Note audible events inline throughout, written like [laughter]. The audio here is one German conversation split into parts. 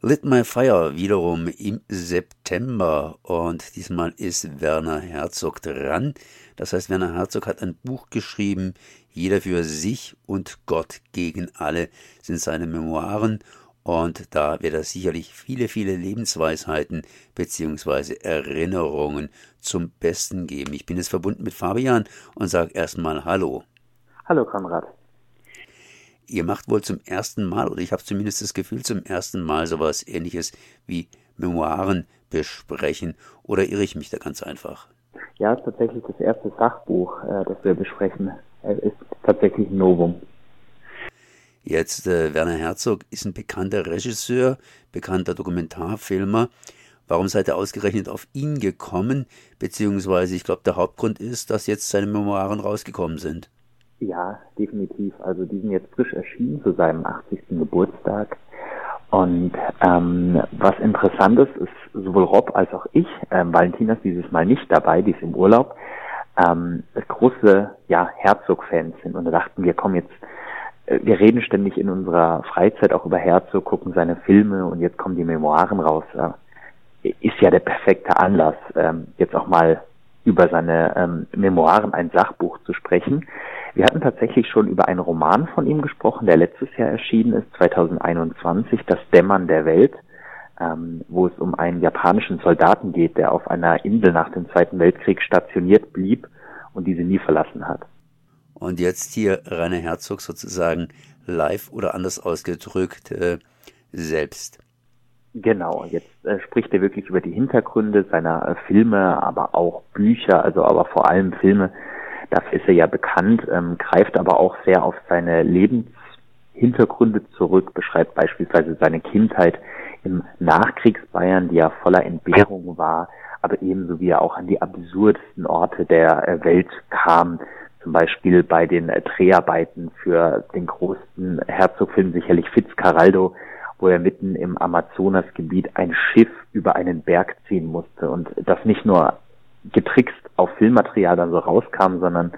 Lit My Fire wiederum im September und diesmal ist Werner Herzog dran. Das heißt, Werner Herzog hat ein Buch geschrieben, Jeder für sich und Gott gegen alle sind seine Memoiren und da wird er sicherlich viele, viele Lebensweisheiten beziehungsweise Erinnerungen zum Besten geben. Ich bin jetzt verbunden mit Fabian und sage erstmal Hallo. Hallo Konrad ihr macht wohl zum ersten Mal, oder ich habe zumindest das Gefühl, zum ersten Mal sowas ähnliches wie Memoiren besprechen. Oder irre ich mich da ganz einfach? Ja, tatsächlich das erste Sachbuch, äh, das wir besprechen. Es ist tatsächlich ein Novum. Jetzt, äh, Werner Herzog ist ein bekannter Regisseur, bekannter Dokumentarfilmer. Warum seid ihr ausgerechnet auf ihn gekommen? Beziehungsweise, ich glaube, der Hauptgrund ist, dass jetzt seine Memoiren rausgekommen sind. Ja, definitiv. Also die sind jetzt frisch erschienen zu seinem 80. Geburtstag. Und ähm, was interessant ist, ist sowohl Rob als auch ich, ähm, Valentina ist dieses Mal nicht dabei, die ist im Urlaub, ähm, große ja, Herzog-Fans sind. Und da dachten wir, komm jetzt, äh, wir reden ständig in unserer Freizeit auch über Herzog, gucken seine Filme und jetzt kommen die Memoiren raus. Äh, ist ja der perfekte Anlass, ähm, jetzt auch mal über seine ähm, Memoiren ein Sachbuch zu sprechen. Wir hatten tatsächlich schon über einen Roman von ihm gesprochen, der letztes Jahr erschienen ist, 2021, Das Dämmern der Welt, ähm, wo es um einen japanischen Soldaten geht, der auf einer Insel nach dem Zweiten Weltkrieg stationiert blieb und diese nie verlassen hat. Und jetzt hier Rainer Herzog sozusagen live oder anders ausgedrückt äh, selbst. Genau, jetzt äh, spricht er wirklich über die Hintergründe seiner äh, Filme, aber auch Bücher, also aber vor allem Filme, Dafür ist er ja bekannt, ähm, greift aber auch sehr auf seine Lebenshintergründe zurück, beschreibt beispielsweise seine Kindheit im Nachkriegsbayern, die ja voller Entbehrung war, aber ebenso wie er auch an die absurdesten Orte der äh, Welt kam, zum Beispiel bei den äh, Dreharbeiten für den großen Herzogfilm sicherlich Fitzcarraldo, wo er mitten im Amazonasgebiet ein Schiff über einen Berg ziehen musste und das nicht nur getrickst auf Filmmaterial dann so rauskam, sondern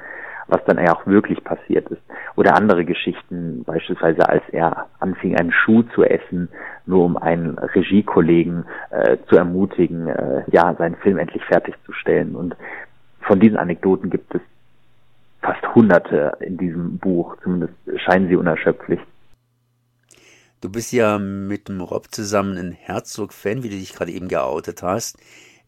was dann auch wirklich passiert ist. Oder andere Geschichten, beispielsweise als er anfing, einen Schuh zu essen, nur um einen Regiekollegen äh, zu ermutigen, äh, ja, seinen Film endlich fertigzustellen. Und von diesen Anekdoten gibt es fast hunderte in diesem Buch, zumindest scheinen sie unerschöpflich. Du bist ja mit dem Rob zusammen ein Herzog-Fan, wie du dich gerade eben geoutet hast.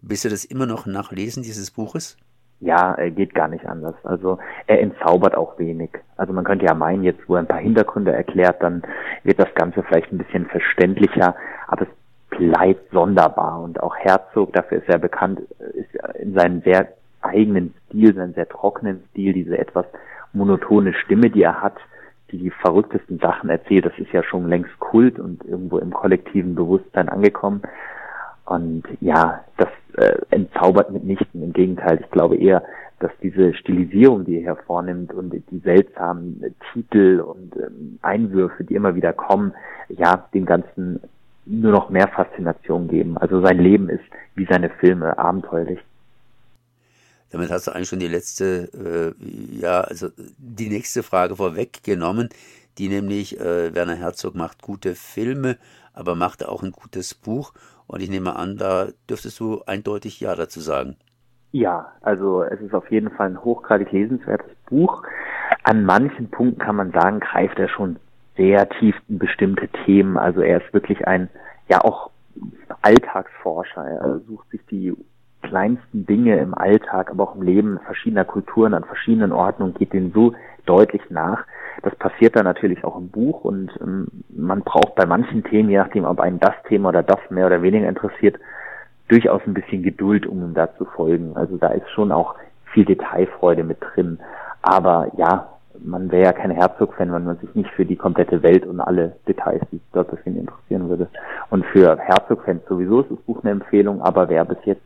Bist du das immer noch nachlesen dieses Buches? Ja, äh, geht gar nicht anders. Also er entzaubert auch wenig. Also man könnte ja meinen, jetzt wo er ein paar Hintergründe erklärt, dann wird das Ganze vielleicht ein bisschen verständlicher, aber es bleibt sonderbar. Und auch Herzog, dafür ist er bekannt, ist in seinem sehr eigenen Stil, seinem sehr trockenen Stil, diese etwas monotone Stimme, die er hat, die die verrücktesten Sachen erzählt, das ist ja schon längst Kult und irgendwo im kollektiven Bewusstsein angekommen. Und ja, das äh, entzaubert mitnichten. Im Gegenteil, ich glaube eher, dass diese Stilisierung, die er hervornimmt und die seltsamen Titel und ähm, Einwürfe, die immer wieder kommen, ja, dem Ganzen nur noch mehr Faszination geben. Also sein Leben ist wie seine Filme abenteuerlich. Damit hast du eigentlich schon die letzte, äh, ja, also die nächste Frage vorweggenommen, die nämlich, äh, Werner Herzog macht gute Filme, aber macht auch ein gutes Buch. Und ich nehme an, da dürftest du eindeutig Ja dazu sagen. Ja, also es ist auf jeden Fall ein hochgradig lesenswertes Buch. An manchen Punkten kann man sagen, greift er schon sehr tief in bestimmte Themen. Also er ist wirklich ein, ja auch Alltagsforscher. Er sucht sich die kleinsten Dinge im Alltag, aber auch im Leben verschiedener Kulturen an verschiedenen Orten und geht denen so deutlich nach. Das passiert dann natürlich auch im Buch und ähm, man braucht bei manchen Themen, je nachdem, ob einen das Thema oder das mehr oder weniger interessiert, durchaus ein bisschen Geduld, um ihm da zu folgen. Also da ist schon auch viel Detailfreude mit drin. Aber ja, man wäre ja kein Herzog-Fan, wenn man sich nicht für die komplette Welt und alle Details, die dort befinden, interessieren würde. Und für Herzog-Fans sowieso ist das Buch eine Empfehlung, aber wer bis jetzt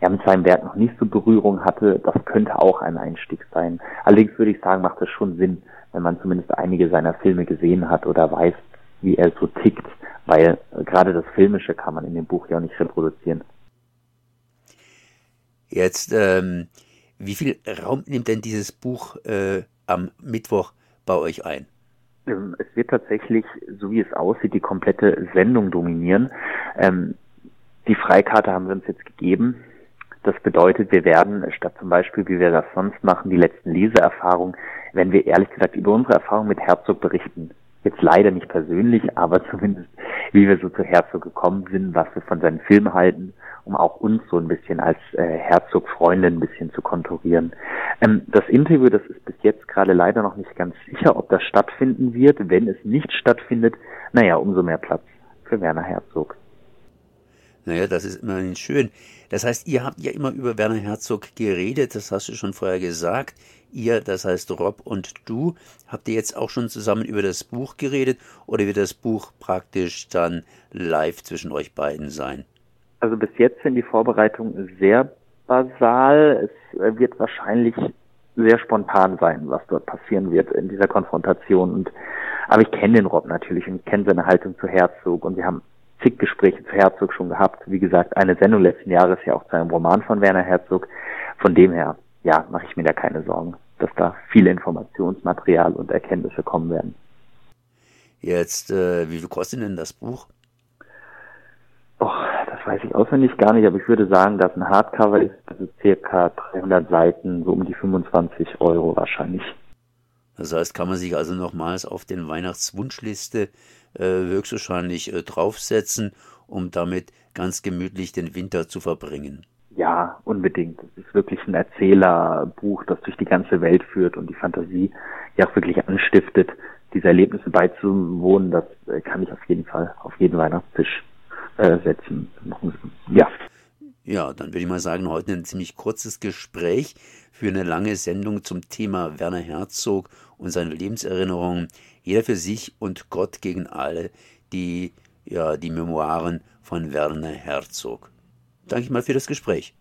ja mit seinem Werk noch nicht so Berührung hatte, das könnte auch ein Einstieg sein. Allerdings würde ich sagen, macht es schon Sinn, wenn man zumindest einige seiner Filme gesehen hat oder weiß, wie er so tickt, weil gerade das Filmische kann man in dem Buch ja auch nicht reproduzieren. Jetzt, ähm, wie viel Raum nimmt denn dieses Buch äh, am Mittwoch bei euch ein? Ähm, es wird tatsächlich, so wie es aussieht, die komplette Sendung dominieren. Ähm, die Freikarte haben wir uns jetzt gegeben. Das bedeutet, wir werden statt zum Beispiel, wie wir das sonst machen, die letzten Leseerfahrungen, wenn wir ehrlich gesagt über unsere Erfahrung mit Herzog berichten. Jetzt leider nicht persönlich, aber [laughs] zumindest wie wir so zu Herzog gekommen sind, was wir von seinen Filmen halten, um auch uns so ein bisschen als äh, Herzog-Freundin ein bisschen zu konturieren. Ähm, das Interview, das ist bis jetzt gerade leider noch nicht ganz sicher, ob das stattfinden wird. Wenn es nicht stattfindet, naja, umso mehr Platz für Werner Herzog. Naja, das ist immerhin schön. Das heißt, ihr habt ja immer über Werner Herzog geredet, das hast du schon vorher gesagt. Ihr, das heißt Rob und du, habt ihr jetzt auch schon zusammen über das Buch geredet oder wird das Buch praktisch dann live zwischen euch beiden sein? Also bis jetzt sind die Vorbereitungen sehr basal. Es wird wahrscheinlich sehr spontan sein, was dort passieren wird in dieser Konfrontation. Und aber ich kenne den Rob natürlich und kenne seine Haltung zu Herzog und wir haben zig Gespräche zu Herzog schon gehabt. Wie gesagt, eine Sendung letzten Jahres ja auch zu einem Roman von Werner Herzog. Von dem her ja, mache ich mir da keine Sorgen, dass da viele Informationsmaterial und Erkenntnisse kommen werden. Jetzt, äh, wie viel kostet denn das Buch? Oh, das weiß ich auswendig gar nicht, aber ich würde sagen, dass ein Hardcover ist, also circa 300 Seiten, so um die 25 Euro wahrscheinlich. Das heißt, kann man sich also nochmals auf den Weihnachtswunschliste äh, höchstwahrscheinlich äh, draufsetzen, um damit ganz gemütlich den Winter zu verbringen. Ja, unbedingt. Es ist wirklich ein Erzählerbuch, das durch die ganze Welt führt und die Fantasie ja auch wirklich anstiftet, diese Erlebnisse beizuwohnen. Das äh, kann ich auf jeden Fall auf jeden Weihnachtstisch äh, setzen. Ja. Ja, dann würde ich mal sagen, heute ein ziemlich kurzes Gespräch für eine lange Sendung zum Thema Werner Herzog und seine Lebenserinnerungen. Jeder für sich und Gott gegen alle, die ja die Memoiren von Werner Herzog. Danke mal für das Gespräch.